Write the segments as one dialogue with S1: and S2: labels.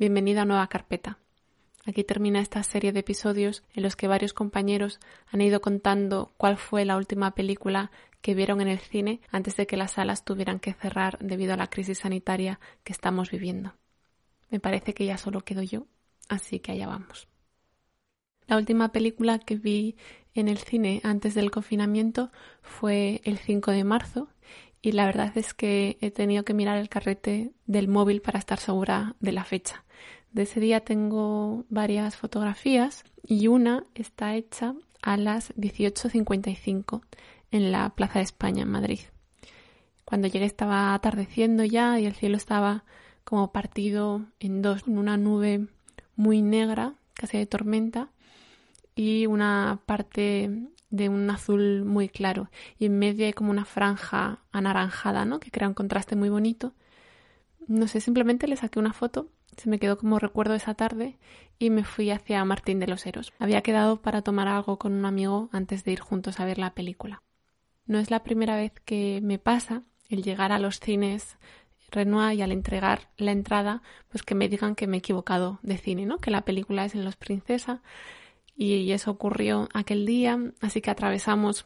S1: Bienvenida a Nueva Carpeta. Aquí termina esta serie de episodios en los que varios compañeros han ido contando cuál fue la última película que vieron en el cine antes de que las salas tuvieran que cerrar debido a la crisis sanitaria que estamos viviendo. Me parece que ya solo quedo yo, así que allá vamos. La última película que vi en el cine antes del confinamiento fue el 5 de marzo y la verdad es que he tenido que mirar el carrete del móvil para estar segura de la fecha. De ese día tengo varias fotografías y una está hecha a las 18.55 en la Plaza de España en Madrid. Cuando llegué estaba atardeciendo ya y el cielo estaba como partido en dos, con una nube muy negra, casi de tormenta, y una parte de un azul muy claro. Y en medio hay como una franja anaranjada, ¿no? Que crea un contraste muy bonito. No sé, simplemente le saqué una foto se me quedó como recuerdo esa tarde y me fui hacia Martín de los Heros. Había quedado para tomar algo con un amigo antes de ir juntos a ver la película. No es la primera vez que me pasa el llegar a los cines Renoir y al entregar la entrada, pues que me digan que me he equivocado de cine, ¿no? Que la película es en Los Princesa y eso ocurrió aquel día, así que atravesamos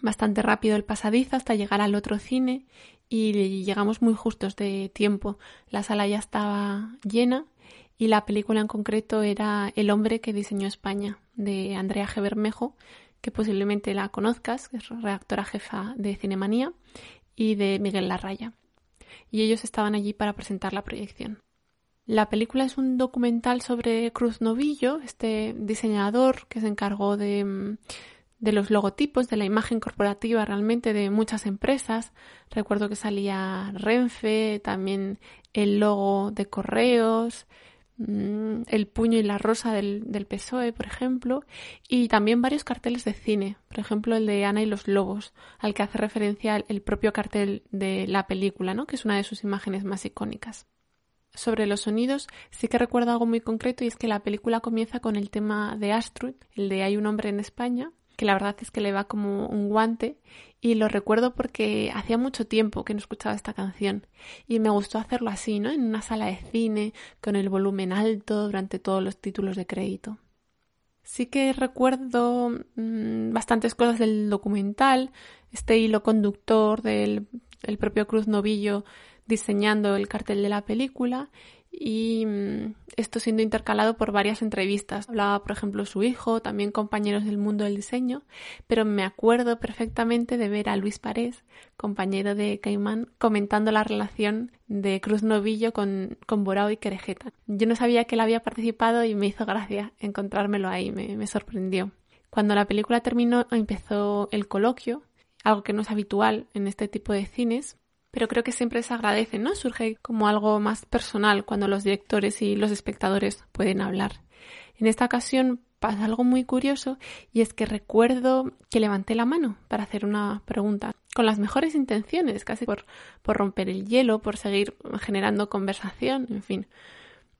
S1: bastante rápido el pasadizo hasta llegar al otro cine y llegamos muy justos de tiempo. La sala ya estaba llena y la película en concreto era El hombre que diseñó España de Andrea G. Bermejo, que posiblemente la conozcas, que es redactora jefa de Cinemanía, y de Miguel Larraya. Y ellos estaban allí para presentar la proyección. La película es un documental sobre Cruz Novillo, este diseñador que se encargó de mm, de los logotipos, de la imagen corporativa realmente de muchas empresas. Recuerdo que salía Renfe, también el logo de correos, mm, el puño y la rosa del, del, PSOE, por ejemplo, y también varios carteles de cine, por ejemplo el de Ana y los Lobos, al que hace referencia el propio cartel de la película, ¿no? que es una de sus imágenes más icónicas. Sobre los sonidos, sí que recuerdo algo muy concreto y es que la película comienza con el tema de Astrud, el de Hay un hombre en España, que la verdad es que le va como un guante y lo recuerdo porque hacía mucho tiempo que no escuchaba esta canción y me gustó hacerlo así, ¿no? En una sala de cine, con el volumen alto durante todos los títulos de crédito. Sí que recuerdo mm, bastantes cosas del documental, este hilo conductor del el propio Cruz Novillo diseñando el cartel de la película y mm, esto siendo intercalado por varias entrevistas. Hablaba, por ejemplo, su hijo, también compañeros del mundo del diseño, pero me acuerdo perfectamente de ver a Luis Parés, compañero de Caimán, comentando la relación de Cruz Novillo con, con Borao y Querejeta. Yo no sabía que él había participado y me hizo gracia encontrármelo ahí, me, me sorprendió. Cuando la película terminó empezó el coloquio, algo que no es habitual en este tipo de cines, pero creo que siempre se agradece, ¿no? Surge como algo más personal cuando los directores y los espectadores pueden hablar. En esta ocasión pasa algo muy curioso y es que recuerdo que levanté la mano para hacer una pregunta con las mejores intenciones, casi por, por romper el hielo, por seguir generando conversación, en fin.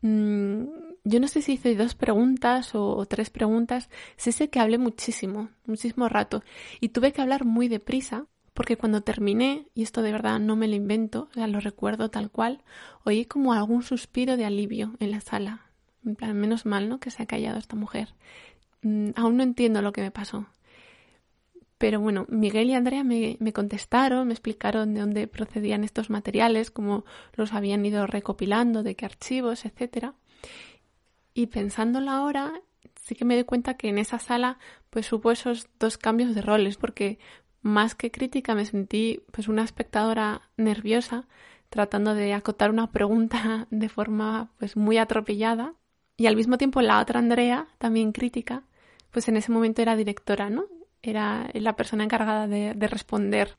S1: Mm, yo no sé si hice dos preguntas o, tres preguntas, sé que hablé muchísimo, muchísimo rato y tuve que hablar muy deprisa porque cuando terminé, y esto de verdad no me lo invento, o lo recuerdo tal cual, oí como algún suspiro de alivio en la sala. En plan, menos mal, ¿no? Que se ha callado esta mujer. Mm, aún no entiendo lo que me pasó. Pero bueno, Miguel y Andrea me, me, contestaron, me explicaron de dónde procedían estos materiales, cómo los habían ido recopilando, de qué archivos, etc. Y pensándolo ahora, sí que me doy cuenta que en esa sala pues hubo esos dos cambios de roles, porque más que crítica me sentí pues una espectadora nerviosa tratando de acotar una pregunta de forma pues muy atropellada. Y al mismo tiempo la otra Andrea también crítica pues en ese momento era directora no era la persona encargada de, de responder.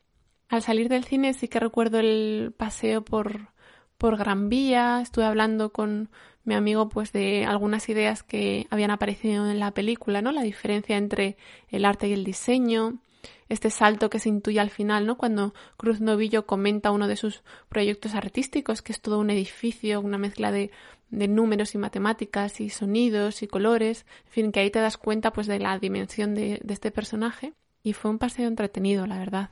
S1: Al salir del cine sí que recuerdo el paseo por por Gran Vía, estuve hablando con mi amigo pues de algunas ideas que habían aparecido en la película, ¿no? La diferencia entre el arte y el diseño, este salto que se intuye al final, ¿no? Cuando Cruz Novillo comenta uno de sus proyectos artísticos, que es todo un edificio, una mezcla de, números y matemáticas y sonidos y colores, en fin, que ahí te das cuenta pues de la dimensión de, de este personaje y fue un paseo entretenido, la verdad.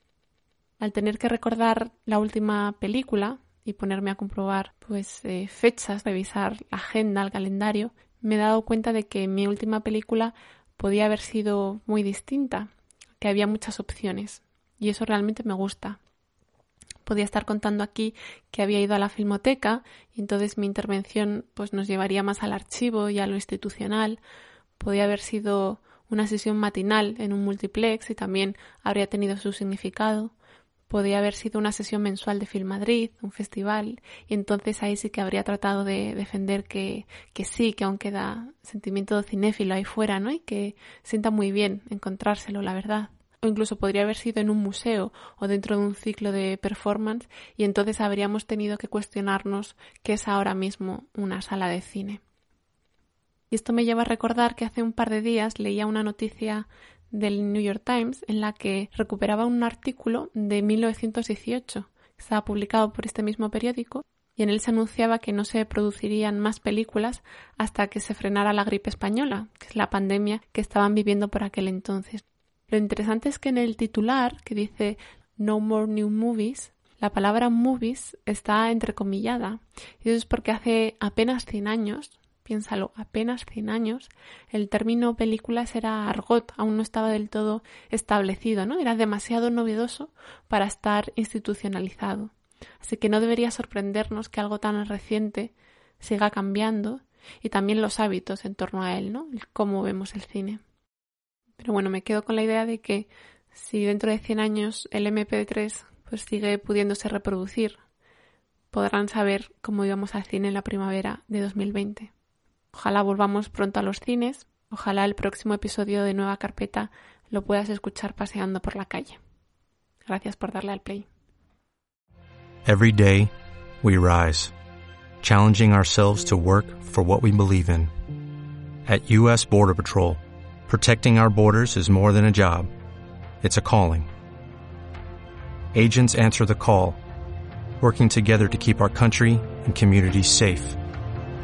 S1: Al tener que recordar la última película, y ponerme a comprobar pues eh, fechas, revisar la agenda, el calendario, me he dado cuenta de que mi última película podía haber sido muy distinta, que había muchas opciones y eso realmente me gusta. Podía estar contando aquí que había ido a la filmoteca y entonces mi intervención pues nos llevaría más al archivo y a lo institucional. Podía haber sido una sesión matinal en un multiplex y también habría tenido su significado podía haber sido una sesión mensual de Film Madrid, un festival, y entonces ahí sí que habría tratado de defender que, que sí, que aún queda sentimiento cinéfilo ahí fuera, ¿no? Y que sienta muy bien encontrárselo, la verdad. O incluso podría haber sido en un museo o dentro de un ciclo de performance, y entonces habríamos tenido que cuestionarnos qué es ahora mismo una sala de cine. Y esto me lleva a recordar que hace un par de días leía una noticia del New York Times en la que recuperaba un artículo de 1918 que estaba publicado por este mismo periódico y en él se anunciaba que no se producirían más películas hasta que se frenara la gripe española, que es la pandemia que estaban viviendo por aquel entonces. Lo interesante es que en el titular, que dice No More New Movies, la palabra movies está entrecomillada. Y eso es porque hace apenas 100 años, piénsalo, apenas 100 años, el término películas era argot, aún no estaba del todo establecido, ¿no? Era demasiado novedoso para estar institucionalizado. Así que no debería sorprendernos que algo tan reciente siga cambiando y también los hábitos en torno a él, ¿no? cómo vemos el cine. Pero bueno, me quedo con la idea de que si dentro de 100 años el MP3 pues sigue pudiéndose reproducir, podrán saber cómo íbamos al cine en la primavera de 2020. Ojalá volvamos pronto a los cines. Ojalá el próximo episodio de Nueva Carpeta lo puedas escuchar paseando por la calle. Gracias por darle al play.
S2: Every day, we rise, challenging ourselves to work for what we believe in. At U.S. Border Patrol, protecting our borders is more than a job, it's a calling. Agents answer the call, working together to keep our country and communities safe.